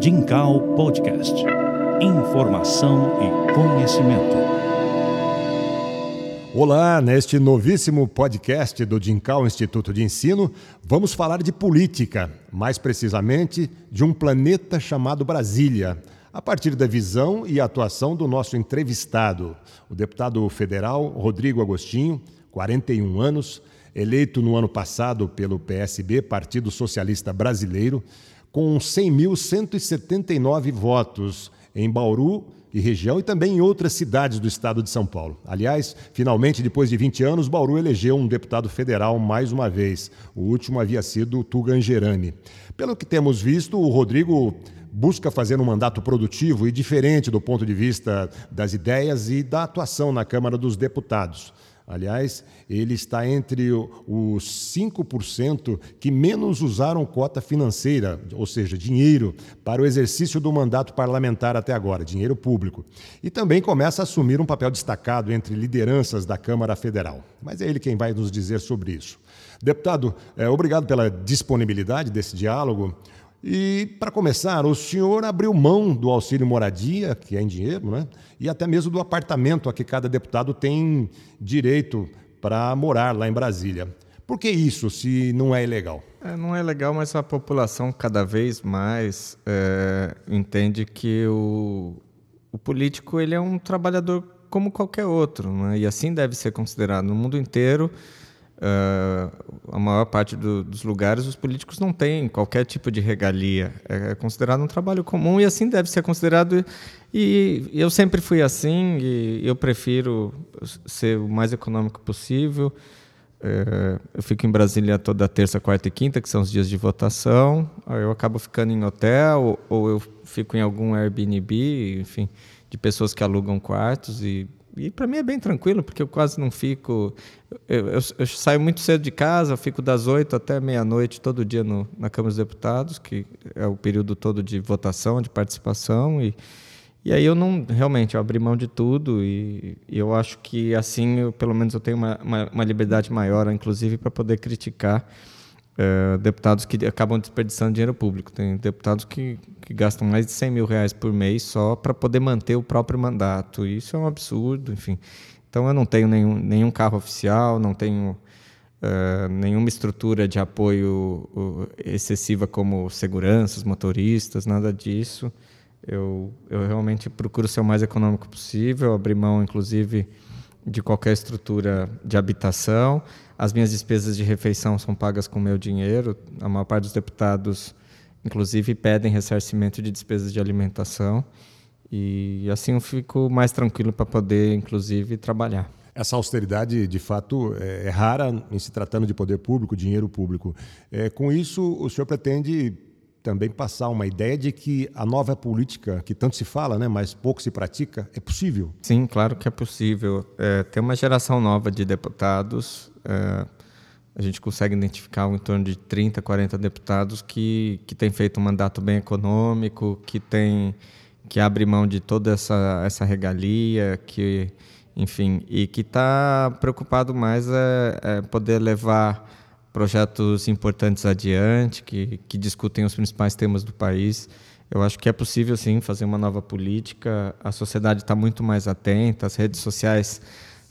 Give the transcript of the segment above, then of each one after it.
Dincal Podcast. Informação e conhecimento. Olá, neste novíssimo podcast do Dincal Instituto de Ensino, vamos falar de política, mais precisamente de um planeta chamado Brasília, a partir da visão e atuação do nosso entrevistado, o deputado federal Rodrigo Agostinho, 41 anos, eleito no ano passado pelo PSB, Partido Socialista Brasileiro, com 100.179 votos em Bauru e região e também em outras cidades do estado de São Paulo. Aliás, finalmente, depois de 20 anos, Bauru elegeu um deputado federal mais uma vez. O último havia sido Tuga Angerani. Pelo que temos visto, o Rodrigo busca fazer um mandato produtivo e diferente do ponto de vista das ideias e da atuação na Câmara dos Deputados. Aliás, ele está entre os 5% que menos usaram cota financeira, ou seja, dinheiro, para o exercício do mandato parlamentar até agora, dinheiro público. E também começa a assumir um papel destacado entre lideranças da Câmara Federal. Mas é ele quem vai nos dizer sobre isso. Deputado, é, obrigado pela disponibilidade desse diálogo. E, para começar, o senhor abriu mão do auxílio moradia, que é em dinheiro, né? e até mesmo do apartamento a que cada deputado tem direito para morar lá em Brasília. Por que isso, se não é ilegal? É, não é legal, mas a população cada vez mais é, entende que o, o político ele é um trabalhador como qualquer outro, né? e assim deve ser considerado no mundo inteiro. Uh, a maior parte do, dos lugares os políticos não têm qualquer tipo de regalia. É considerado um trabalho comum e assim deve ser considerado. E eu sempre fui assim e eu prefiro ser o mais econômico possível. Uh, eu fico em Brasília toda terça, quarta e quinta, que são os dias de votação. Eu acabo ficando em hotel ou eu fico em algum Airbnb, enfim, de pessoas que alugam quartos e e para mim é bem tranquilo, porque eu quase não fico. Eu, eu, eu saio muito cedo de casa, fico das oito até meia-noite todo dia no, na Câmara dos Deputados, que é o período todo de votação, de participação. E, e aí eu não. Realmente, eu abri mão de tudo e, e eu acho que assim, eu, pelo menos, eu tenho uma, uma, uma liberdade maior, inclusive, para poder criticar é, deputados que acabam desperdiçando dinheiro público. Tem deputados que, que gastam mais de 100 mil reais por mês só para poder manter o próprio mandato. Isso é um absurdo, enfim. Então eu não tenho nenhum, nenhum carro oficial, não tenho uh, nenhuma estrutura de apoio excessiva como seguranças, motoristas, nada disso. Eu, eu realmente procuro ser o mais econômico possível, abrir mão, inclusive, de qualquer estrutura de habitação. As minhas despesas de refeição são pagas com meu dinheiro. A maior parte dos deputados, inclusive, pedem ressarcimento de despesas de alimentação. E assim eu fico mais tranquilo para poder, inclusive, trabalhar. Essa austeridade, de fato, é, é rara em se tratando de poder público, dinheiro público. É, com isso, o senhor pretende também passar uma ideia de que a nova política, que tanto se fala, né, mas pouco se pratica, é possível? Sim, claro que é possível. É, tem uma geração nova de deputados é, a gente consegue identificar em torno de 30, 40 deputados que, que têm feito um mandato bem econômico, que tem que abre mão de toda essa, essa regalia, que, enfim, e que está preocupado mais é, é, poder levar projetos importantes adiante, que, que discutem os principais temas do país. Eu acho que é possível, sim, fazer uma nova política. A sociedade está muito mais atenta, as redes sociais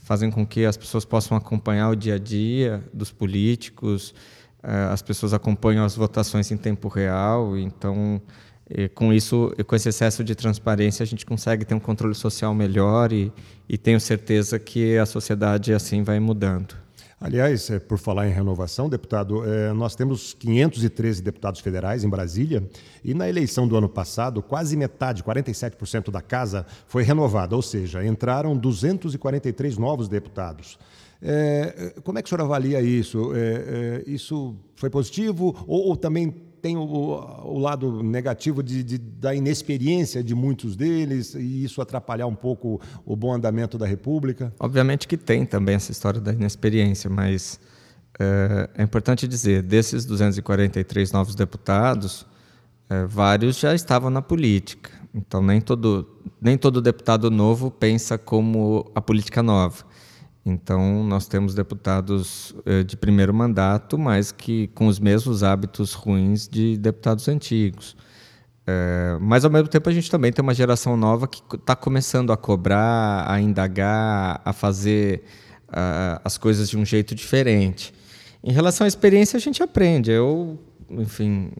fazem com que as pessoas possam acompanhar o dia a dia dos políticos, eh, as pessoas acompanham as votações em tempo real, então com isso, com esse excesso de transparência, a gente consegue ter um controle social melhor e, e tenho certeza que a sociedade assim vai mudando. Aliás, é, por falar em renovação, deputado, é, nós temos 513 deputados federais em Brasília e na eleição do ano passado, quase metade, 47% da casa foi renovada, ou seja, entraram 243 novos deputados. É, como é que o senhor avalia isso? Isso foi positivo ou, ou também tem o, o lado negativo de, de, da inexperiência de muitos deles e isso atrapalhar um pouco o bom andamento da República? Obviamente que tem também essa história da inexperiência, mas é, é importante dizer, desses 243 novos deputados, é, vários já estavam na política. Então nem todo nem todo deputado novo pensa como a política nova. Então, nós temos deputados eh, de primeiro mandato, mas que com os mesmos hábitos ruins de deputados antigos. É, mas ao mesmo tempo a gente também tem uma geração nova que está começando a cobrar, a indagar, a fazer uh, as coisas de um jeito diferente. Em relação à experiência, a gente aprende. Eu, enfim,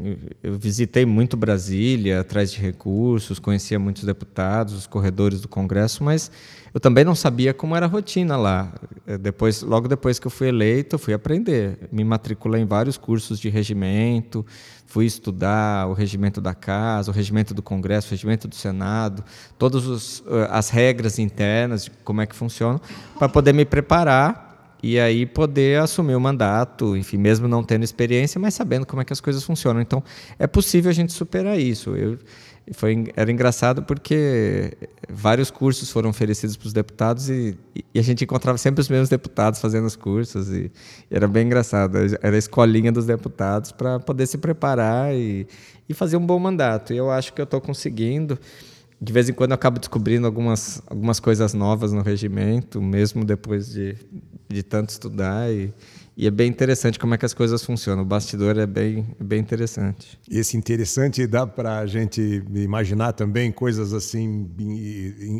eu visitei muito Brasília, atrás de recursos, conhecia muitos deputados, os corredores do Congresso, mas eu também não sabia como era a rotina lá. Eh, depois, logo depois que eu fui eleito, eu fui aprender. Me matriculei em vários cursos de regimento, fui estudar o regimento da casa, o regimento do Congresso, o regimento do Senado, todas eh, as regras internas de como é que funciona, para poder me preparar e aí poder assumir o mandato, enfim, mesmo não tendo experiência, mas sabendo como é que as coisas funcionam. Então, é possível a gente superar isso. Eu, foi, era engraçado porque vários cursos foram oferecidos para os deputados e, e, a gente encontrava sempre os mesmos deputados fazendo os cursos e, e era bem engraçado. Era a escolinha dos deputados para poder se preparar e, e fazer um bom mandato. E eu acho que eu estou conseguindo. De vez em quando eu acabo descobrindo algumas, algumas coisas novas no regimento, mesmo depois de, de tanto estudar e, e é bem interessante como é que as coisas funcionam. O bastidor é bem, bem interessante. Esse interessante dá para a gente imaginar também coisas assim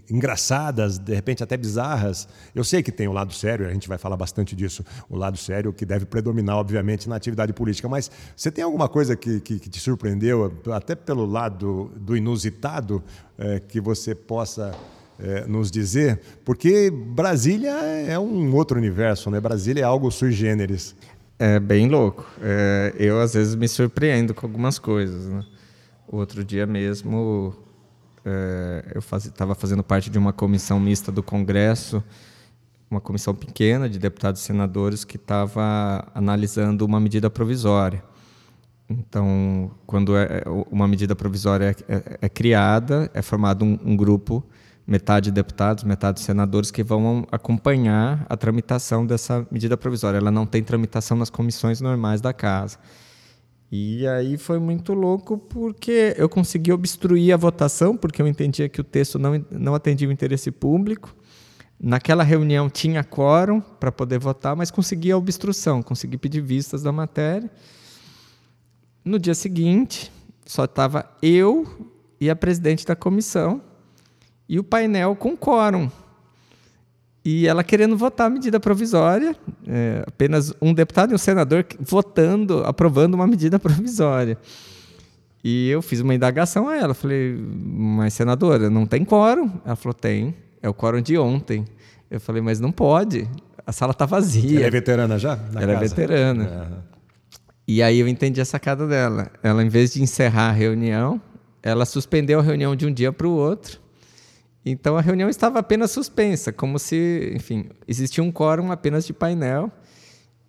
engraçadas, de repente até bizarras. Eu sei que tem o lado sério, a gente vai falar bastante disso, o lado sério que deve predominar, obviamente, na atividade política. Mas você tem alguma coisa que, que, que te surpreendeu, até pelo lado do inusitado, é, que você possa é, nos dizer, porque Brasília é um outro universo, né? Brasília é algo sui generis. É bem louco. É, eu às vezes me surpreendo com algumas coisas. Né? Outro dia mesmo é, eu estava faz, fazendo parte de uma comissão mista do Congresso, uma comissão pequena de deputados e senadores que estava analisando uma medida provisória. Então, quando é, uma medida provisória é, é, é criada, é formado um, um grupo metade deputados, metade senadores que vão acompanhar a tramitação dessa medida provisória. Ela não tem tramitação nas comissões normais da casa. E aí foi muito louco porque eu consegui obstruir a votação, porque eu entendia que o texto não, não atendia o interesse público. Naquela reunião tinha quórum para poder votar, mas consegui a obstrução, consegui pedir vistas da matéria. No dia seguinte, só estava eu e a presidente da comissão e o painel com quórum. E ela querendo votar a medida provisória, é, apenas um deputado e um senador votando, aprovando uma medida provisória. E eu fiz uma indagação a ela. Falei, mas senadora, não tem quórum? Ela falou, tem. É o quórum de ontem. Eu falei, mas não pode. A sala está vazia. Ela é veterana já? ela casa? é veterana. Uhum. E aí eu entendi a sacada dela. Ela, em vez de encerrar a reunião, ela suspendeu a reunião de um dia para o outro então a reunião estava apenas suspensa, como se, enfim, existia um quórum apenas de painel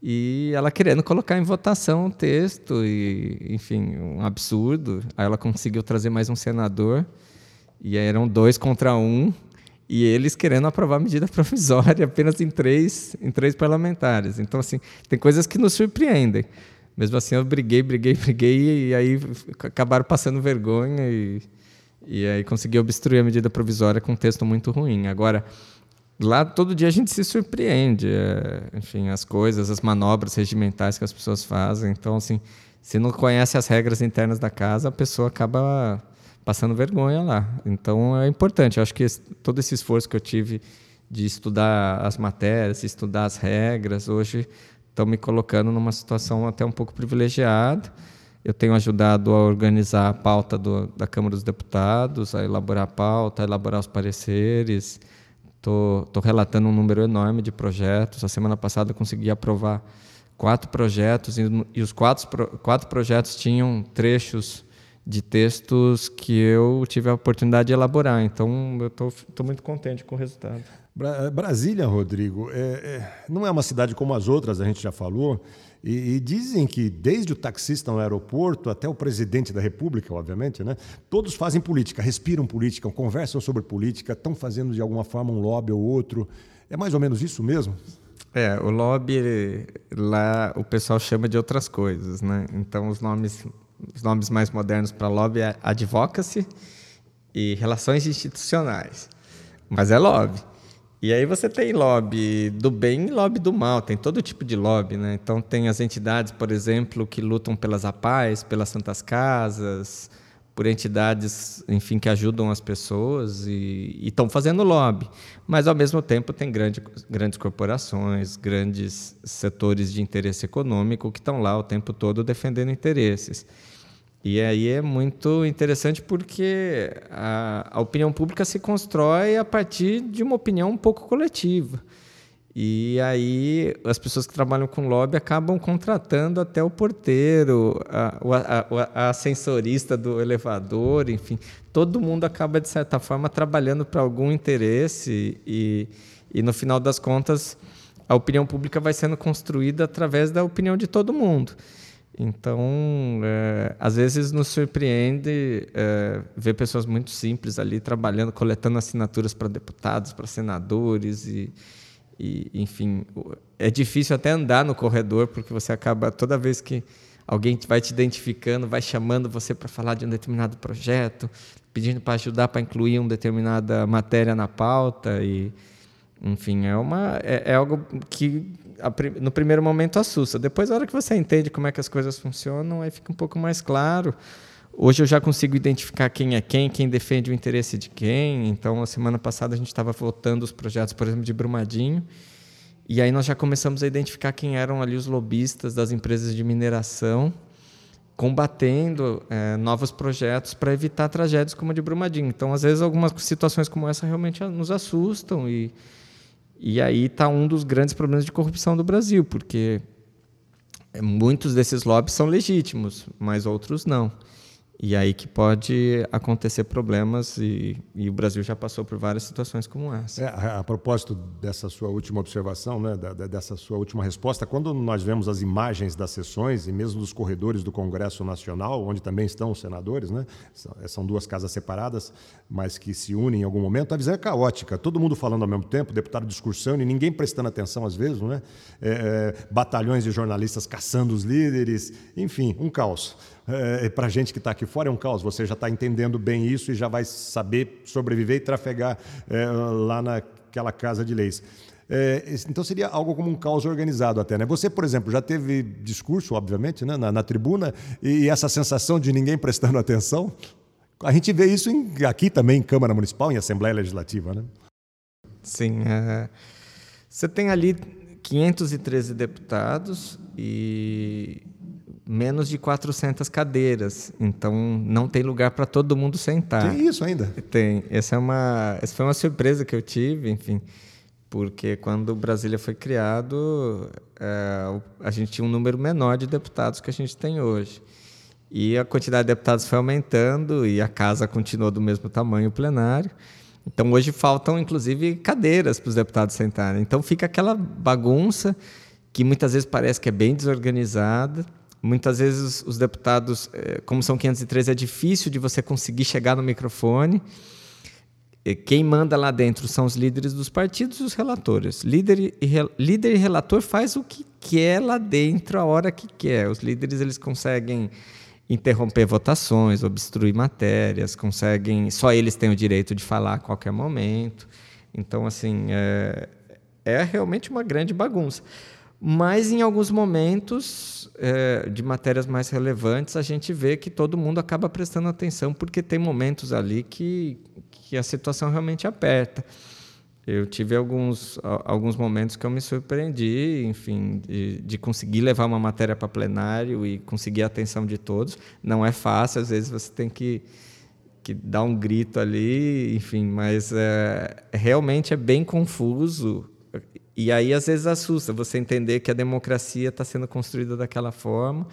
e ela querendo colocar em votação o texto e, enfim, um absurdo. Aí ela conseguiu trazer mais um senador e eram dois contra um e eles querendo aprovar a medida provisória apenas em três, em três parlamentares. Então assim, tem coisas que nos surpreendem. Mesmo assim, eu briguei, briguei, briguei e aí acabaram passando vergonha e e aí consegui obstruir a medida provisória com um texto muito ruim. Agora, lá todo dia a gente se surpreende, é, enfim, as coisas, as manobras regimentais que as pessoas fazem. Então, assim, se não conhece as regras internas da casa, a pessoa acaba passando vergonha lá. Então, é importante. Eu acho que esse, todo esse esforço que eu tive de estudar as matérias, estudar as regras, hoje estão me colocando numa situação até um pouco privilegiada eu tenho ajudado a organizar a pauta do, da Câmara dos Deputados, a elaborar a pauta, a elaborar os pareceres. Estou relatando um número enorme de projetos. A semana passada consegui aprovar quatro projetos e, e os quatro, quatro projetos tinham trechos de textos que eu tive a oportunidade de elaborar. Então, eu estou muito contente com o resultado. Brasília, Rodrigo, é, é, não é uma cidade como as outras, a gente já falou. E, e, dizem que desde o taxista no aeroporto até o presidente da República, obviamente, né, todos fazem política, respiram política, conversam sobre política, estão fazendo de alguma forma um lobby ou outro. É mais ou menos isso mesmo? É, o lobby lá o pessoal chama de outras coisas, né? Então os nomes, os nomes mais modernos para lobby é advocacy e relações institucionais. Mas é lobby. E aí você tem lobby do bem e lobby do mal, tem todo tipo de lobby, né? Então tem as entidades, por exemplo, que lutam pelas APAES, pelas Santas Casas, por entidades, enfim, que ajudam as pessoas e estão fazendo lobby. Mas, ao mesmo tempo, tem grande, grandes corporações, grandes setores de interesse econômico que estão lá o tempo todo defendendo interesses. E aí é muito interessante porque a, a opinião pública se constrói a partir de uma opinião um pouco coletiva. E aí as pessoas que trabalham com lobby acabam contratando até o porteiro, a, a, a ascensorista do elevador, enfim, todo mundo acaba de certa forma trabalhando para algum interesse e, e no final das contas a opinião pública vai sendo construída através da opinião de todo mundo. Então, é, às vezes nos surpreende é, ver pessoas muito simples ali trabalhando, coletando assinaturas para deputados, para senadores e e, enfim, é difícil até andar no corredor, porque você acaba, toda vez que alguém vai te identificando, vai chamando você para falar de um determinado projeto, pedindo para ajudar para incluir uma determinada matéria na pauta. E, enfim, é, uma, é, é algo que no primeiro momento assusta. Depois, na hora que você entende como é que as coisas funcionam, aí fica um pouco mais claro. Hoje eu já consigo identificar quem é quem, quem defende o interesse de quem. Então, a semana passada a gente estava votando os projetos, por exemplo, de Brumadinho. E aí nós já começamos a identificar quem eram ali os lobistas das empresas de mineração, combatendo é, novos projetos para evitar tragédias como a de Brumadinho. Então, às vezes, algumas situações como essa realmente nos assustam. E, e aí está um dos grandes problemas de corrupção do Brasil, porque muitos desses lobbies são legítimos, mas outros não. E aí que pode acontecer problemas e, e, o Brasil já passou por várias situações como essa. É, a, a, propósito dessa sua última observação, né, da, dessa sua última resposta, quando nós vemos as imagens das sessões e mesmo dos corredores do Congresso Nacional, onde também estão os senadores, né, são, são duas casas separadas, mas que se unem em algum momento, a visão é caótica. Todo mundo falando ao mesmo tempo, deputado discursando e ninguém prestando atenção às vezes, né? É, é, batalhões de jornalistas caçando os líderes, enfim, um caos é, para a gente que está aqui fora é um caos. Você já está entendendo bem isso e já vai saber sobreviver e trafegar é, lá naquela casa de leis. É, então seria algo como um caos organizado até, né? Você, por exemplo, já teve discurso, obviamente, né, na, na tribuna e essa sensação de ninguém prestando atenção. A gente vê isso em, aqui também em Câmara Municipal, em Assembleia Legislativa, né? Sim. É... Você tem ali 513 deputados e menos de 400 cadeiras, então não tem lugar para todo mundo sentar. Tem isso ainda? Tem. Essa é uma, essa foi uma surpresa que eu tive, enfim, porque quando o Brasília foi criado, é, a gente tinha um número menor de deputados que a gente tem hoje. E a quantidade de deputados foi aumentando e a casa continuou do mesmo tamanho, o plenário. Então hoje faltam, inclusive, cadeiras para os deputados sentarem. Então fica aquela bagunça que muitas vezes parece que é bem desorganizada Muitas vezes os deputados, eh, como são 513, é difícil de você conseguir chegar no microfone. Quem manda lá dentro são os líderes dos partidos e os relatores. Líder e, líder e relator faz o que quer lá dentro, a hora que quer. Os líderes eles conseguem interromper votações, obstruir matérias, conseguem. Só eles têm o direito de falar a qualquer momento. Então, assim, é, é realmente uma grande bagunça. Mas em alguns momentos é, de matérias mais relevantes, a gente vê que todo mundo acaba prestando atenção, porque tem momentos ali que, que a situação realmente aperta. Eu tive alguns, alguns momentos que eu me surpreendi, enfim, de, de conseguir levar uma matéria para plenário e conseguir a atenção de todos. Não é fácil, às vezes você tem que, que dar um grito ali, enfim, mas é, realmente é bem confuso e aí, às vezes, assusta você entender que a democracia está sendo construída daquela forma,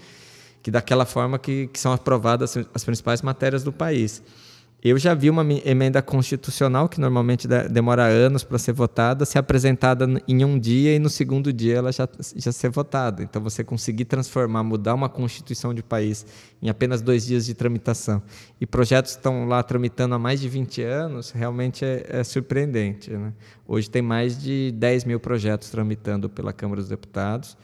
que daquela forma que, que são aprovadas as principais matérias do país. Eu já vi uma emenda constitucional, que normalmente demora anos para ser votada, ser apresentada em um dia e no segundo dia ela já, já ser votada. Então, você conseguir transformar, mudar uma constituição de país em apenas dois dias de tramitação. E projetos estão lá tramitando há mais de 20 anos, realmente é, é surpreendente. Né? Hoje tem mais de 10 mil projetos tramitando pela Câmara dos Deputados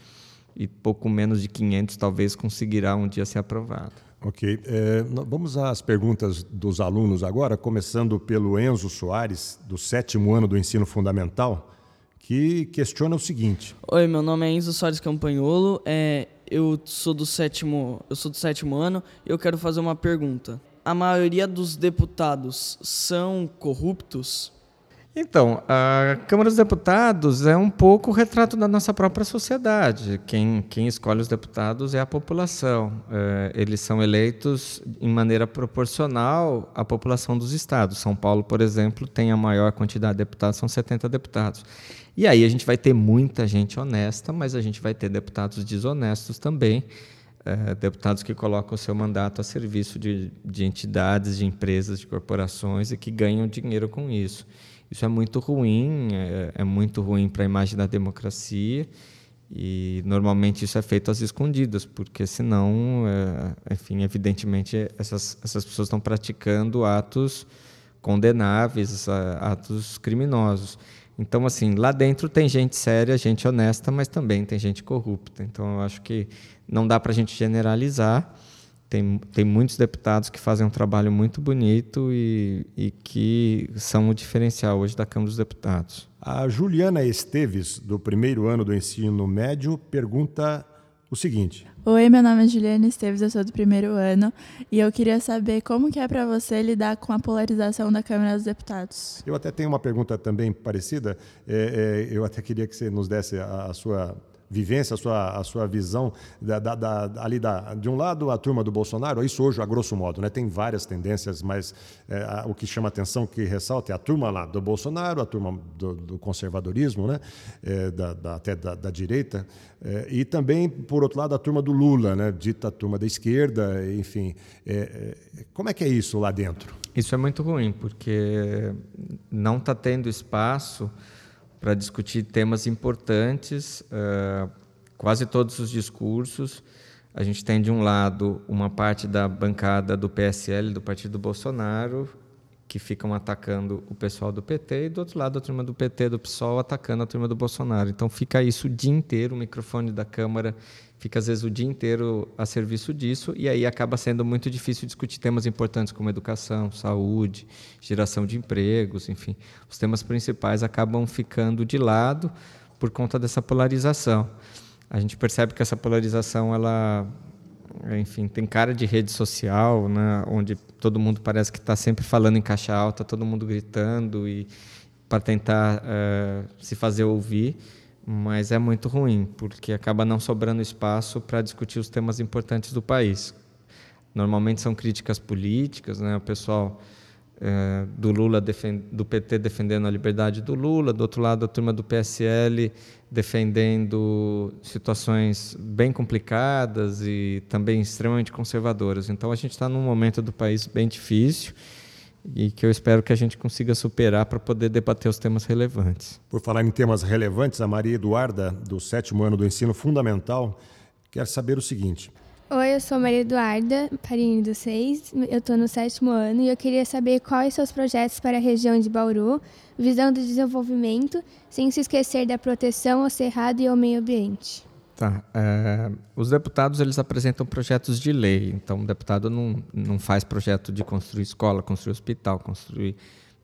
e pouco menos de 500 talvez conseguirá um dia ser aprovado. Ok. É, vamos às perguntas dos alunos agora, começando pelo Enzo Soares, do sétimo ano do ensino fundamental, que questiona o seguinte. Oi, meu nome é Enzo Soares Campanholo, é, eu, sou do sétimo, eu sou do sétimo ano e eu quero fazer uma pergunta. a maioria dos deputados são corruptos? Então, a Câmara dos Deputados é um pouco o retrato da nossa própria sociedade. Quem, quem escolhe os deputados é a população. É, eles são eleitos em maneira proporcional à população dos estados. São Paulo, por exemplo, tem a maior quantidade de deputados, são 70 deputados. E aí a gente vai ter muita gente honesta, mas a gente vai ter deputados desonestos também. É, deputados que colocam o seu mandato a serviço de, de entidades, de empresas, de corporações e que ganham dinheiro com isso. Isso é muito ruim, é, é muito ruim para a imagem da democracia e normalmente isso é feito às escondidas, porque senão, é, enfim, evidentemente essas, essas pessoas estão praticando atos condenáveis, atos criminosos. Então, assim, lá dentro tem gente séria, gente honesta, mas também tem gente corrupta. Então, eu acho que não dá para a gente generalizar. Tem, tem muitos deputados que fazem um trabalho muito bonito e, e que são o diferencial hoje da Câmara dos Deputados. A Juliana Esteves, do primeiro ano do ensino médio, pergunta o seguinte. Oi, meu nome é Juliana Esteves, eu sou do primeiro ano e eu queria saber como que é para você lidar com a polarização da Câmara dos Deputados. Eu até tenho uma pergunta também parecida. É, é, eu até queria que você nos desse a, a sua vivência, a sua, a sua visão da, da, da, ali da, de um lado a turma do Bolsonaro, isso hoje a grosso modo, né? tem várias tendências, mas é, a, o que chama atenção, que ressalta é a turma lá do Bolsonaro, a turma do, do conservadorismo, né? É, da, até da, direita, é, e também, por outro lado, a turma do Lula, né? dita turma da esquerda, enfim. É, é, como é que é isso lá dentro? Isso é muito ruim, porque não está tendo espaço para discutir temas importantes. Uh, quase todos os discursos, a gente tem de um lado uma parte da bancada do PSL, do Partido Bolsonaro, que ficam atacando o pessoal do PT, e do outro lado a turma do PT, do PSOL, atacando a turma do Bolsonaro. Então fica isso o dia inteiro, o microfone da Câmara fica às vezes o dia inteiro a serviço disso e aí acaba sendo muito difícil discutir temas importantes como educação, saúde, geração de empregos, enfim. Os temas principais acabam ficando de lado por conta dessa polarização. A gente percebe que essa polarização ela enfim, tem cara de rede social, né, onde todo mundo parece que está sempre falando em caixa alta, todo mundo gritando e para tentar uh, se fazer ouvir mas é muito ruim, porque acaba não sobrando espaço para discutir os temas importantes do país. Normalmente são críticas políticas, né? o pessoal é, do Lula do PT defendendo a liberdade do Lula, do outro lado a turma do PSL defendendo situações bem complicadas e também extremamente conservadoras. Então a gente está num momento do país bem difícil e que eu espero que a gente consiga superar para poder debater os temas relevantes. Por falar em temas relevantes, a Maria Eduarda, do sétimo ano do ensino fundamental, quer saber o seguinte. Oi, eu sou Maria Eduarda, Parini do 6, eu estou no sétimo ano e eu queria saber quais são os projetos para a região de Bauru, visão do desenvolvimento, sem se esquecer da proteção ao cerrado e ao meio ambiente. Tá. É, os deputados eles apresentam projetos de lei. Então, o deputado não, não faz projeto de construir escola, construir hospital, construir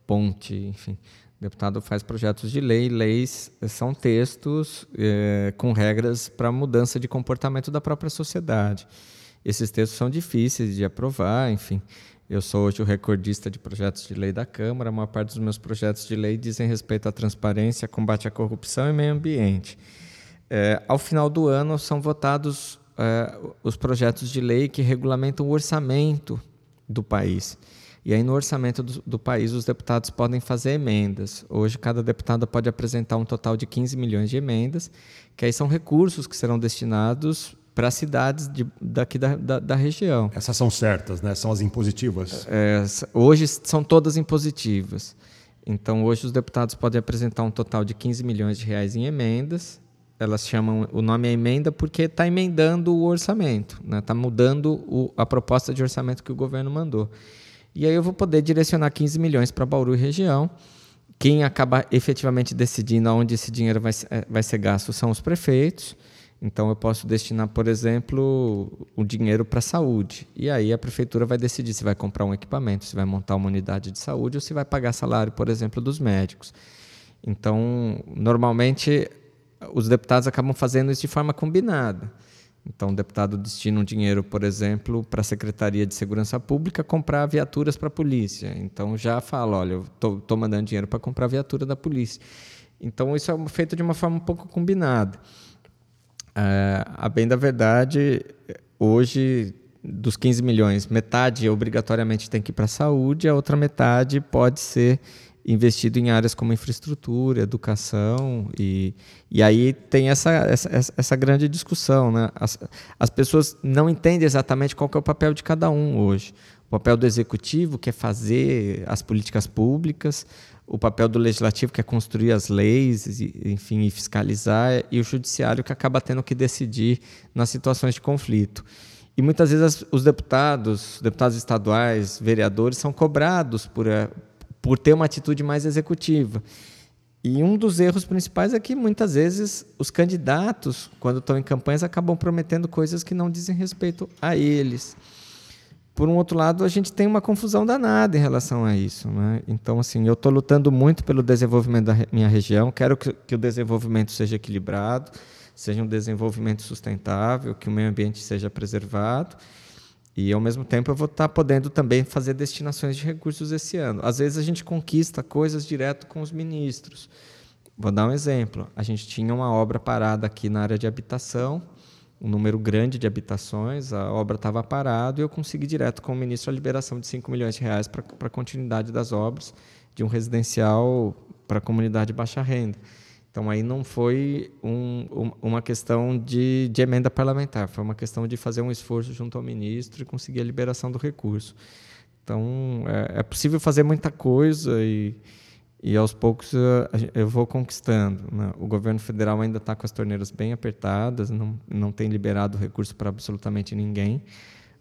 ponte, enfim. O deputado faz projetos de lei. Leis são textos é, com regras para mudança de comportamento da própria sociedade. Esses textos são difíceis de aprovar, enfim. Eu sou hoje o recordista de projetos de lei da Câmara. A maior parte dos meus projetos de lei dizem respeito à transparência, combate à corrupção e meio ambiente. É, ao final do ano são votados é, os projetos de lei que regulamentam o orçamento do país. E aí, no orçamento do, do, país, os deputados podem fazer emendas. Hoje, cada deputado pode apresentar um total de 15 milhões de emendas, que aí são recursos que serão destinados para as cidades de, daqui da, da, da, região. Essas são certas, né? São as impositivas? É, hoje são todas impositivas. Então, hoje os deputados podem apresentar um total de 15 milhões de reais em emendas elas chamam o nome é emenda porque está emendando o orçamento, está né? Tá mudando o, a proposta de orçamento que o governo mandou. E aí eu vou poder direcionar 15 milhões para Bauru e região. Quem acaba efetivamente decidindo aonde esse dinheiro vai, é, vai ser gasto são os prefeitos. Então eu posso destinar, por exemplo, o dinheiro para a saúde. E aí a prefeitura vai decidir se vai comprar um equipamento, se vai montar uma unidade de saúde ou se vai pagar salário, por exemplo, dos médicos. Então, normalmente os deputados acabam fazendo isso de forma combinada. Então, o deputado destina um dinheiro, por exemplo, para a Secretaria de Segurança Pública comprar viaturas para a polícia. Então, já fala: olha, estou mandando dinheiro para comprar viatura da polícia. Então, isso é feito de uma forma um pouco combinada. É, a bem da verdade, hoje, dos 15 milhões, metade obrigatoriamente tem que ir para a saúde, a outra metade pode ser investido em áreas como infraestrutura, educação e, e aí tem essa, essa, essa grande discussão, né? As, as pessoas não entendem exatamente qual é o papel de cada um hoje. O papel do executivo que é fazer as políticas públicas, o papel do legislativo que é construir as leis, enfim, e fiscalizar, e o judiciário que acaba tendo que decidir nas situações de conflito. E muitas vezes os deputados, deputados estaduais, vereadores, são cobrados por, eh, por ter uma atitude mais executiva. E um dos erros principais é que muitas vezes os candidatos, quando estão em campanhas, acabam prometendo coisas que não dizem respeito a eles. Por um outro lado, a gente tem uma confusão danada em relação a isso. Né? Então, assim, eu estou lutando muito pelo desenvolvimento da minha região, quero que, que o desenvolvimento seja equilibrado, seja um desenvolvimento sustentável, que o meio ambiente seja preservado e, ao mesmo tempo, eu vou estar podendo também fazer destinações de recursos esse ano. Às vezes, a gente conquista coisas direto com os ministros. Vou dar um exemplo. A gente tinha uma obra parada aqui na área de habitação, um número grande de habitações, a obra estava parada e eu consegui direto com o ministro a liberação de 5 milhões de reais para a continuidade das obras de um residencial para a comunidade de baixa renda. Então, aí não foi um, um, uma questão de, de, emenda parlamentar, foi uma questão de fazer um esforço junto ao ministro e conseguir a liberação do recurso. Então, é, é possível fazer muita coisa e, e aos poucos eu vou conquistando. Né? O governo federal ainda está com as torneiras bem apertadas, não, não tem liberado recurso para absolutamente ninguém,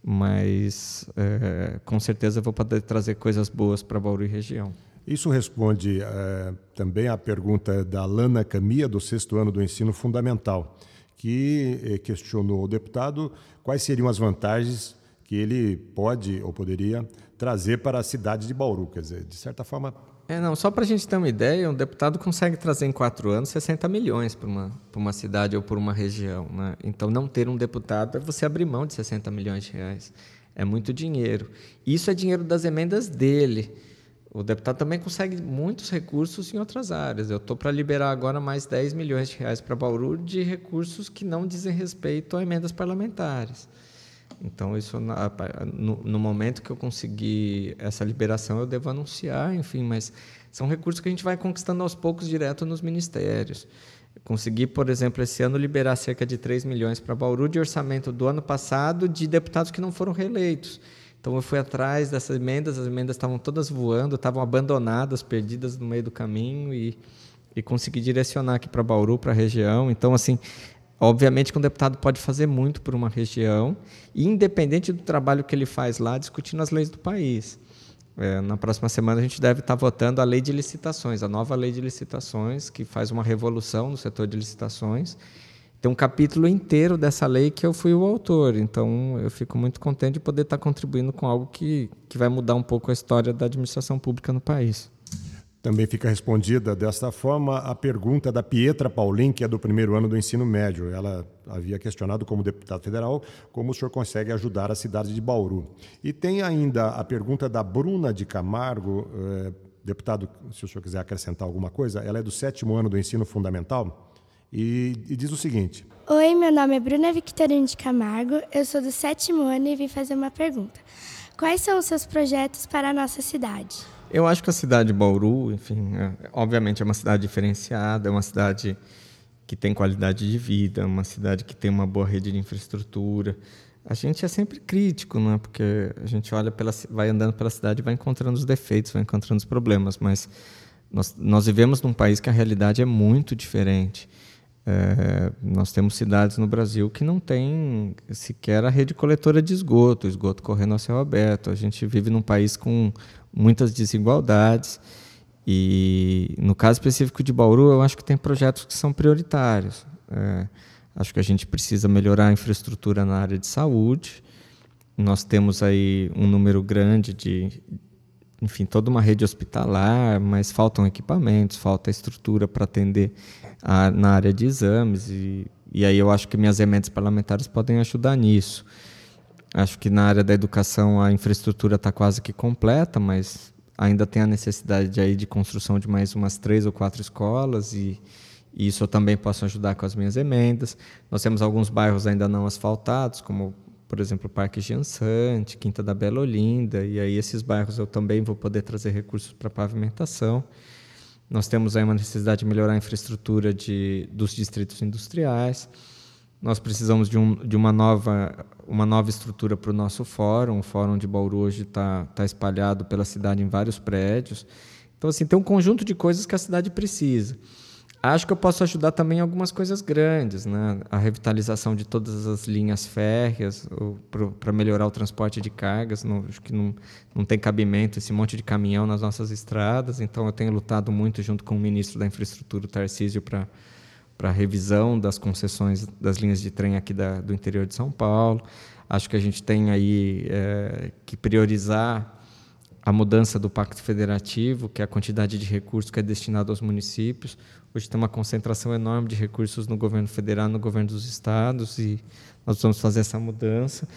mas é, com certeza vou poder trazer coisas boas para Bauru e região. Isso responde é, também à pergunta da Lana Camia, do sexto ano do ensino fundamental, que é, questionou o deputado quais seriam as vantagens que ele pode ou poderia trazer para a cidade de Bauru. Quer dizer, de certa forma. É, não, só para a gente ter uma ideia, um deputado consegue trazer em quatro anos 60 milhões para uma, para uma cidade ou por uma região. Né? Então, não ter um deputado é você abrir mão de 60 milhões de reais. É muito dinheiro. Isso é dinheiro das emendas dele. O deputado também consegue muitos recursos em outras áreas. Eu estou para liberar agora mais 10 milhões de reais para Bauru de recursos que não dizem respeito a emendas parlamentares. Então, isso no, momento que eu conseguir essa liberação, eu devo anunciar, enfim, mas são recursos que a gente vai conquistando aos poucos direto nos ministérios. consegui, por exemplo, esse ano liberar cerca de 3 milhões para Bauru de orçamento do ano passado de deputados que não foram reeleitos. Então eu fui atrás dessas emendas, as emendas estavam todas voando, estavam abandonadas, perdidas no meio do caminho e, e consegui direcionar aqui para Bauru, para a região. Então, assim, obviamente que um deputado pode fazer muito por uma região, independente do trabalho que ele faz lá, discutindo as leis do país. É, na próxima semana a gente deve estar votando a lei de licitações, a nova lei de licitações, que faz uma revolução no setor de licitações tem um capítulo inteiro dessa lei que eu fui o autor. Então, eu fico muito contente de poder estar contribuindo com algo que, que vai mudar um pouco a história da administração pública no país. Também fica respondida desta forma a pergunta da Pietra Paulin, que é do primeiro ano do ensino médio. Ela havia questionado, como deputado federal, como o senhor consegue ajudar a cidade de Bauru. E tem ainda a pergunta da Bruna de Camargo, eh, deputado, se o senhor quiser acrescentar alguma coisa, ela é do sétimo ano do ensino fundamental e, e diz o seguinte: Oi, meu nome é Bruna Victorino de Camargo, eu sou do sétimo ano e vim fazer uma pergunta. Quais são os seus projetos para a nossa cidade? Eu acho que a cidade de Bauru, enfim, é, obviamente é uma cidade diferenciada, é uma cidade que tem qualidade de vida, uma cidade que tem uma boa rede de infraestrutura. A gente é sempre crítico, né? porque a gente olha pela, vai andando pela cidade e vai encontrando os defeitos, vai encontrando os problemas, mas nós, nós vivemos num país que a realidade é muito diferente. É, nós temos cidades no Brasil que não tem sequer a rede coletora de esgoto, esgoto correndo ao céu aberto. A gente vive num país com muitas desigualdades. E no caso específico de Bauru, eu acho que tem projetos que são prioritários. É, acho que a gente precisa melhorar a infraestrutura na área de saúde. Nós temos aí um número grande de, enfim, toda uma rede hospitalar, mas faltam equipamentos, falta estrutura para atender a, na área de exames e e aí eu acho que minhas emendas parlamentares podem ajudar nisso. Acho que na área da educação a infraestrutura está quase que completa, mas ainda tem a necessidade de, aí, de construção de mais umas três ou quatro escolas e, e isso eu também posso ajudar com as minhas emendas. Nós temos alguns bairros ainda não asfaltados, como por exemplo Parque Giansante, Quinta da Bela Olinda, e aí esses bairros eu também vou poder trazer recursos para pavimentação. Nós temos aí uma necessidade de melhorar a infraestrutura de, dos distritos industriais. Nós precisamos de, um, de uma, nova, uma nova estrutura para o nosso fórum. O fórum de Bauru hoje está tá espalhado pela cidade em vários prédios. Então, assim, tem um conjunto de coisas que a cidade precisa. Acho que eu posso ajudar também em algumas coisas grandes, né? A revitalização de todas as linhas férreas para melhorar o transporte de cargas. Não, acho que não, não tem cabimento esse monte de caminhão nas nossas estradas. Então, eu tenho lutado muito junto com o ministro da Infraestrutura, Tarcísio, para para revisão das concessões das linhas de trem aqui da, do interior de São Paulo. Acho que a gente tem aí é, que priorizar a mudança do Pacto Federativo, que é a quantidade de recursos que é destinado aos municípios. Hoje tem uma concentração enorme de recursos no governo federal, no governo dos estados, e nós vamos fazer essa mudança.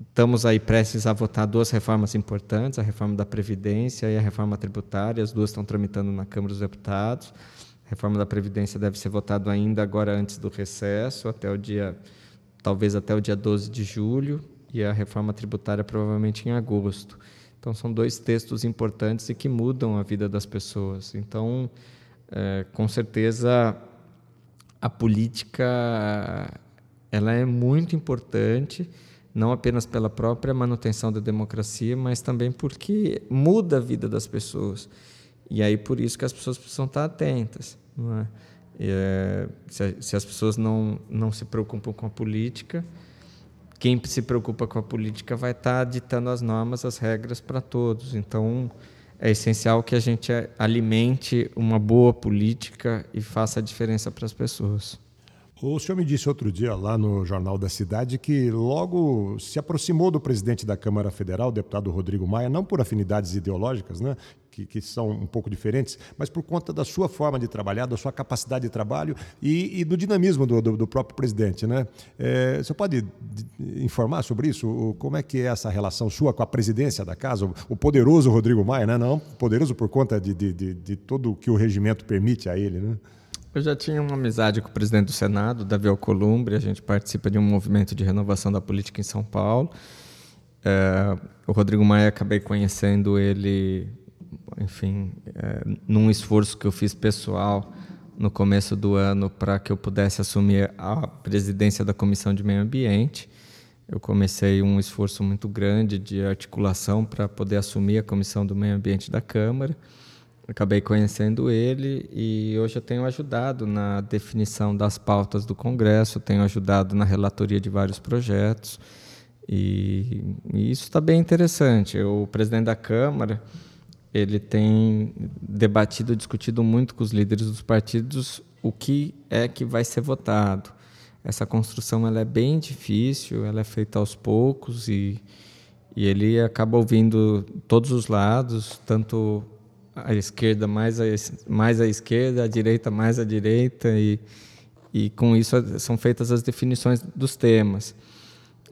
Estamos aí prestes a votar duas reformas importantes, a reforma da Previdência e a reforma tributária, as duas estão tramitando na Câmara dos Deputados. A reforma da Previdência deve ser votada ainda agora antes do recesso, até o dia, talvez até o dia 12 de julho, e a reforma tributária provavelmente em agosto. Então, são dois textos importantes e que mudam a vida das pessoas. Então, é, com certeza, a política ela é muito importante, não apenas pela própria manutenção da democracia, mas também porque muda a vida das pessoas. E aí por isso que as pessoas precisam estar atentas. É? é se, se, as pessoas não, não se preocupam com a política, quem se preocupa com a política vai estar ditando as normas, as regras para todos. Então é essencial que a gente alimente uma boa política e faça a diferença para as pessoas. O senhor me disse outro dia lá no Jornal da Cidade que logo se aproximou do presidente da Câmara Federal, deputado Rodrigo Maia, não por afinidades ideológicas, né, que, que são um pouco diferentes, mas por conta da sua forma de trabalhar, da sua capacidade de trabalho e, e do dinamismo do, do, do, próprio presidente. Né? É, você pode informar sobre isso? Como é que é essa relação sua com a presidência da casa? O poderoso Rodrigo Maia, né? não poderoso por conta de, de, de, de todo o que o regimento permite a ele, né? Eu já tinha uma amizade com o presidente do Senado, Davi Alcolumbre. A gente participa de um movimento de renovação da política em São Paulo. É, o Rodrigo Maia, acabei conhecendo ele, enfim, é, num esforço que eu fiz pessoal no começo do ano para que eu pudesse assumir a presidência da Comissão de Meio Ambiente. Eu comecei um esforço muito grande de articulação para poder assumir a Comissão do Meio Ambiente da Câmara acabei conhecendo ele e hoje eu tenho ajudado na definição das pautas do Congresso, tenho ajudado na relatoria de vários projetos e, e isso está bem interessante. O presidente da Câmara ele tem debatido, discutido muito com os líderes dos partidos o que é que vai ser votado. Essa construção ela é bem difícil, ela é feita aos poucos e, e ele acaba ouvindo todos os lados, tanto a esquerda mais a, mais a esquerda, a direita mais a direita, e, e com isso são feitas as definições dos temas.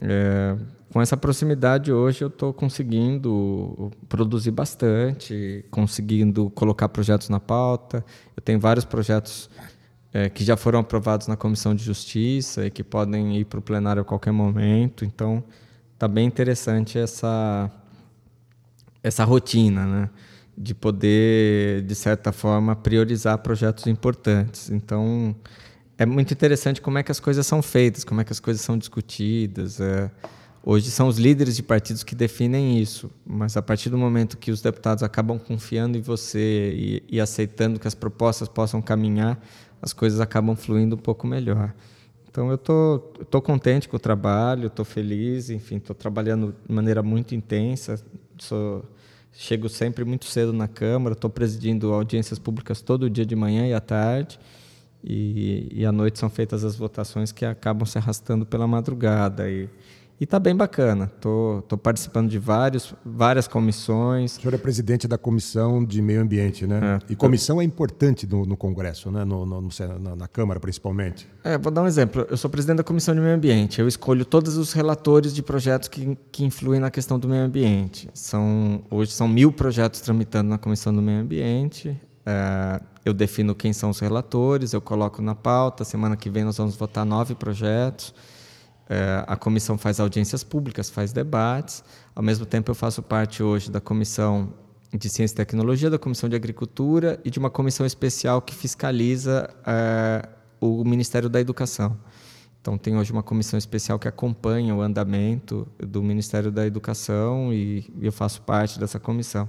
É, com essa proximidade hoje eu estou conseguindo produzir bastante, conseguindo colocar projetos na pauta. Eu tenho vários projetos é, que já foram aprovados na Comissão de Justiça e que podem ir para o plenário a qualquer momento. Então, está bem interessante essa, essa rotina, né? de poder, de certa forma, priorizar projetos importantes. Então, é muito interessante como é que as coisas são feitas, como é que as coisas são discutidas. É, hoje são os líderes de partidos que definem isso, mas a partir do momento que os deputados acabam confiando em você e, e aceitando que as propostas possam caminhar, as coisas acabam fluindo um pouco melhor. Então eu tô, tô contente com o trabalho, estou feliz, enfim, estou trabalhando de maneira muito intensa. Sou Chego sempre muito cedo na Câmara, estou presidindo audiências públicas todo dia de manhã e à tarde. E, e à noite são feitas as votações que acabam se arrastando pela madrugada. E, E está bem bacana. Estou tô, tô, participando de vários, várias comissões. O senhor é presidente da Comissão de Meio Ambiente, né? É, e comissão é importante no, no Congresso, né? No, no, na, na, Câmara, principalmente. É, vou dar um exemplo. Eu sou presidente da Comissão de Meio Ambiente. Eu escolho todos os relatores de projetos que, que influem na questão do meio ambiente. São, hoje são mil projetos tramitando na Comissão do Meio Ambiente. É, eu defino quem são os relatores, eu coloco na pauta. Semana que vem nós vamos votar nove projetos. É, a comissão faz audiências públicas, faz debates. Ao mesmo tempo, eu faço parte hoje da comissão de Ciência e Tecnologia, da comissão de Agricultura e de uma comissão especial que fiscaliza é, o Ministério da Educação. Então, tem hoje uma comissão especial que acompanha o andamento do Ministério da Educação e eu faço parte dessa comissão.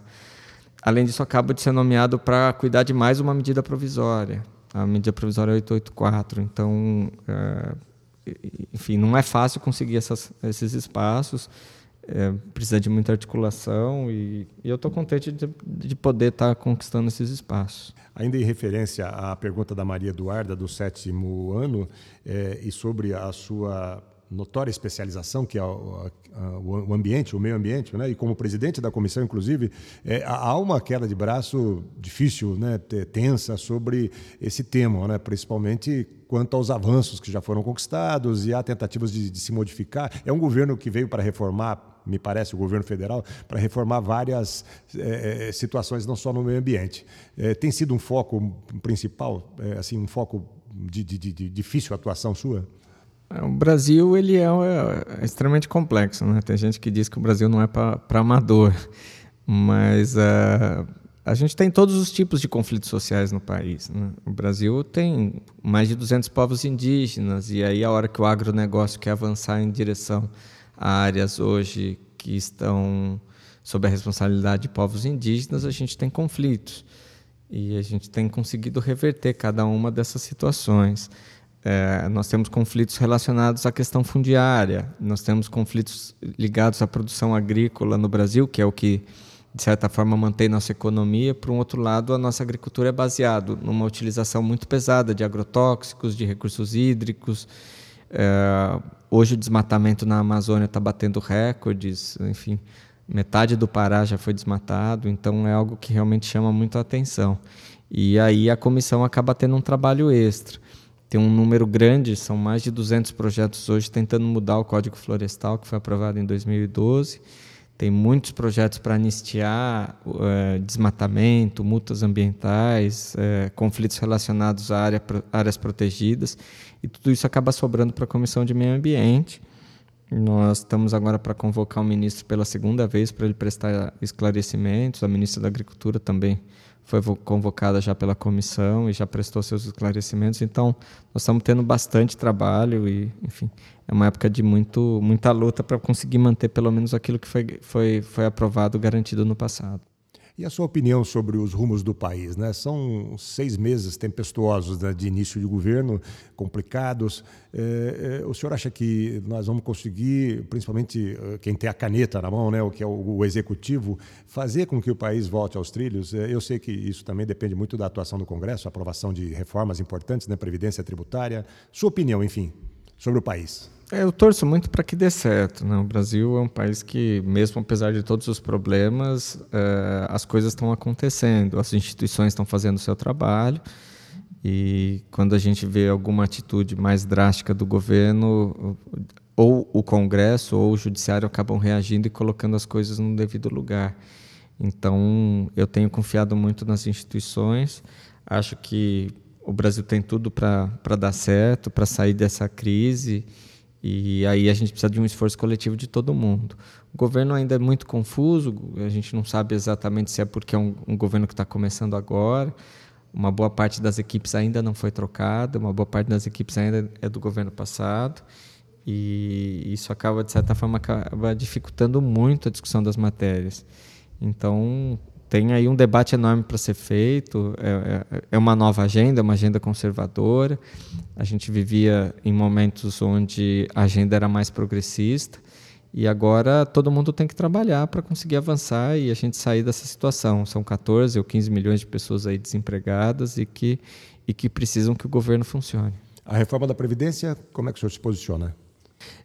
Além disso, acabo de ser nomeado para cuidar de mais uma medida provisória, a medida provisória 884. Então, é, enfim, não é fácil conseguir essas, esses espaços, é, precisa de muita articulação e, e eu estou contente de, de poder estar tá conquistando esses espaços. Ainda em referência à pergunta da Maria Eduarda, do sétimo ano, é, e sobre a sua notória especialização, que é o, ambiente, o meio ambiente, né? e como presidente da comissão, inclusive, é, há uma queda de braço difícil, né? tensa, sobre esse tema, né? principalmente quanto aos avanços que já foram conquistados e há tentativas de, de se modificar. É um governo que veio para reformar me parece, o governo federal, para reformar várias é, situações, não só no meio ambiente. É, tem sido um foco principal, é, assim, um foco de, de, de, difícil atuação sua? É, o Brasil ele é, é, extremamente complexo, né? Tem gente que diz que o Brasil não é para amador, mas uh, a gente tem todos os tipos de conflitos sociais no país. Né? O Brasil tem mais de 200 povos indígenas e aí a hora que o agronegócio quer avançar em direção a áreas hoje que estão sob a responsabilidade de povos indígenas, a gente tem conflitos e a gente tem conseguido reverter cada uma dessas situações. É, nós temos conflitos relacionados à questão fundiária, nós temos conflitos ligados à produção agrícola no Brasil, que é o que, de certa forma, mantém nossa economia. Por um outro lado, a nossa agricultura é baseada numa utilização muito pesada de agrotóxicos, de recursos hídricos. É, hoje, o desmatamento na Amazônia está batendo recordes, enfim, metade do Pará já foi desmatado, então é algo que realmente chama muito a atenção. E aí a comissão acaba tendo um trabalho extra tem um número grande, são mais de 200 projetos hoje tentando mudar o Código Florestal, que foi aprovado em 2012. Tem muitos projetos para anistiar uh, desmatamento, multas ambientais, uh, conflitos relacionados a área, áreas protegidas, e tudo isso acaba sobrando para a Comissão de Meio Ambiente. Nós estamos agora para convocar o ministro pela segunda vez para ele prestar esclarecimentos, a ministra da Agricultura também foi convocada já pela comissão e já prestou seus esclarecimentos. Então, nós estamos tendo bastante trabalho e, enfim, é uma época de muito, muita luta para conseguir manter pelo menos aquilo que foi, foi, foi aprovado, garantido no passado. E a sua opinião sobre os rumos do país? Né? São seis meses tempestuosos né, de início de governo, complicados. É, é, o senhor acha que nós vamos conseguir, principalmente eh, quem tem a caneta na mão, né, o que é o, o executivo, fazer com que o país volte aos trilhos? É, eu sei que isso também depende muito da atuação do Congresso, aprovação de reformas importantes, né, previdência tributária. Sua opinião, enfim, sobre o país? É, eu torço muito para que dê certo. Né? O Brasil é um país que, mesmo apesar de todos os problemas, é, as coisas estão acontecendo, as instituições estão fazendo o seu trabalho. E quando a gente vê alguma atitude mais drástica do governo, ou o Congresso ou o Judiciário acabam reagindo e colocando as coisas no devido lugar. Então, eu tenho confiado muito nas instituições. Acho que o Brasil tem tudo para dar certo, para sair dessa crise. E aí a gente precisa de um esforço coletivo de todo mundo. O governo ainda é muito confuso, a gente não sabe exatamente se é porque é um, um governo que está começando agora. Uma boa parte das equipes ainda não foi trocada, uma boa parte das equipes ainda é do governo passado. E isso acaba, de certa forma, acaba dificultando muito a discussão das matérias. Então, tem aí um debate enorme para ser feito. É, é, é, uma nova agenda, uma agenda conservadora. A gente vivia em momentos onde a agenda era mais progressista e agora todo mundo tem que trabalhar para conseguir avançar e a gente sair dessa situação. São 14 ou 15 milhões de pessoas aí desempregadas e que, e que precisam que o governo funcione. A reforma da Previdência, como é que o senhor se posiciona?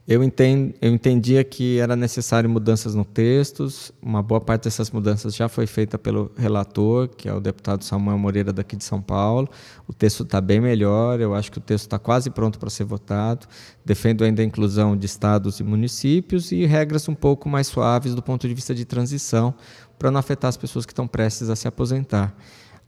Eu, entendo, eu entendia que era necessário mudanças no textos. Uma boa parte dessas mudanças já foi feita pelo relator, que é o deputado Samuel Moreira daqui de São Paulo. O texto está bem melhor. Eu acho que o texto está quase pronto para ser votado. Defendo ainda a inclusão de estados e municípios e regras um pouco mais suaves do ponto de vista de transição, para não afetar as pessoas que estão prestes a se aposentar.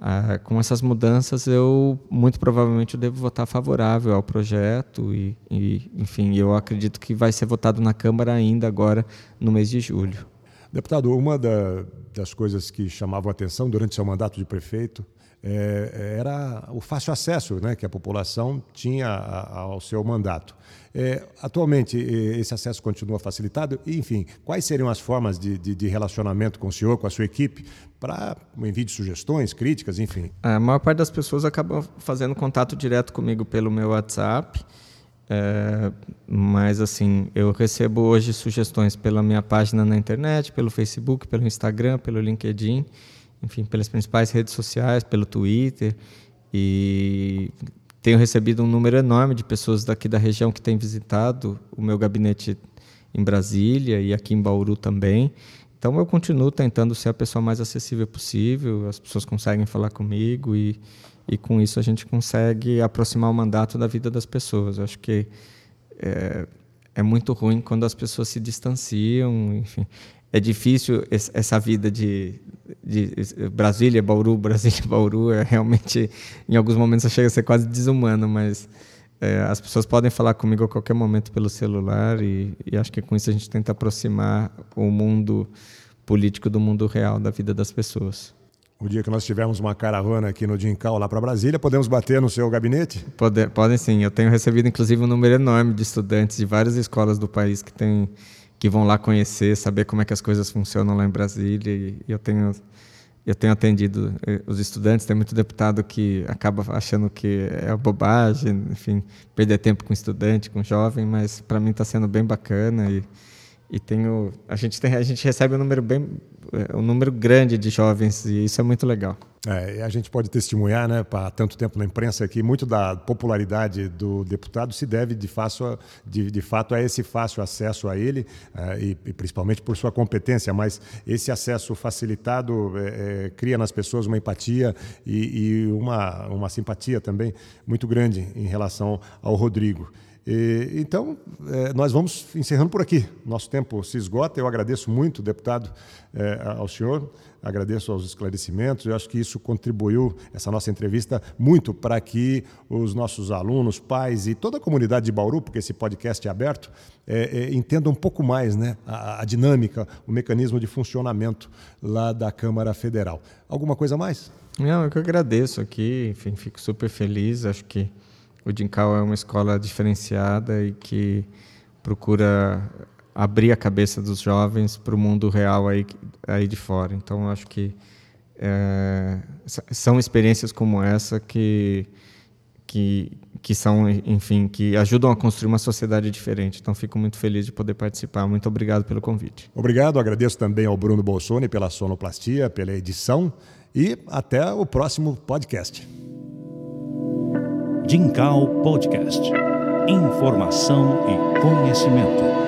Ah, com essas mudanças, eu muito provavelmente eu devo votar favorável ao projeto e, e, enfim, eu acredito que vai ser votado na Câmara ainda agora no mês de julho. Deputado, uma da, das coisas que chamavam atenção durante seu mandato de prefeito é, era o fácil acesso né, que a população tinha ao seu mandato. É, atualmente, esse acesso continua facilitado? Enfim, quais seriam as formas de, de, de relacionamento com o senhor, com a sua equipe, para envio de sugestões, críticas, enfim? A maior parte das pessoas acaba fazendo contato direto comigo pelo meu WhatsApp. É, mas assim, eu recebo hoje sugestões pela minha página na internet, pelo Facebook, pelo Instagram, pelo LinkedIn, enfim, pelas principais redes sociais, pelo Twitter. E tenho recebido um número enorme de pessoas daqui da região que têm visitado o meu gabinete em Brasília e aqui em Bauru também. Então eu continuo tentando ser a pessoa mais acessível possível, as pessoas conseguem falar comigo e, e com isso a gente consegue aproximar o mandato da vida das pessoas. Eu acho que é, é muito ruim quando as pessoas se distanciam, enfim é difícil essa vida de, de Brasília, Bauru, Brasília, Bauru, é realmente, em alguns momentos chega a ser quase desumano, mas é, as pessoas podem falar comigo a qualquer momento pelo celular e, e, acho que com isso a gente tenta aproximar o mundo político do mundo real, da vida das pessoas. O dia que nós tivermos uma caravana aqui no Dincal lá para Brasília, podemos bater no seu gabinete? Pode, podem sim. Eu tenho recebido, inclusive, um número enorme de estudantes de várias escolas do país que têm que vão lá conhecer, saber como é que as coisas funcionam lá em Brasília. E eu tenho eu tenho atendido eh, os estudantes, tem muito deputado que acaba achando que é bobagem, enfim, perder tempo com estudante, com jovem, mas para mim está sendo bem bacana e, e tenho a gente tem a gente recebe um número bem é, um número grande de jovens e isso é muito legal. É, a gente pode testemunhar, né, para tanto tempo na imprensa que muito da popularidade do deputado se deve de, fato, de, de fato a esse fácil acesso a ele uh, e, e, principalmente por sua competência, mas esse acesso facilitado é, é, cria nas pessoas uma empatia e, e uma, uma simpatia também muito grande em relação ao Rodrigo. E, então, é, nós vamos encerrando por aqui. Nosso tempo se esgota. Eu agradeço muito, deputado, é, ao senhor, agradeço aos esclarecimentos. Eu acho que isso contribuiu, essa nossa entrevista, muito para que os nossos alunos, pais e toda a comunidade de Bauru, porque esse podcast é aberto, é entendam um pouco mais né, a, a dinâmica, o mecanismo de funcionamento lá da Câmara Federal. Alguma coisa mais? Não, eu que agradeço aqui, enfim, fico super feliz. Acho que o Dincal é uma escola diferenciada e que procura abrir a cabeça dos jovens para o mundo real aí, aí de fora. Então, acho que é, são experiências como essa que, que, que são, enfim, que ajudam a construir uma sociedade diferente. Então, fico muito feliz de poder participar. Muito obrigado pelo convite. Obrigado. Agradeço também ao Bruno Bolsoni pela sonoplastia, pela edição e até o próximo podcast. Dincal Podcast. Informação e conhecimento.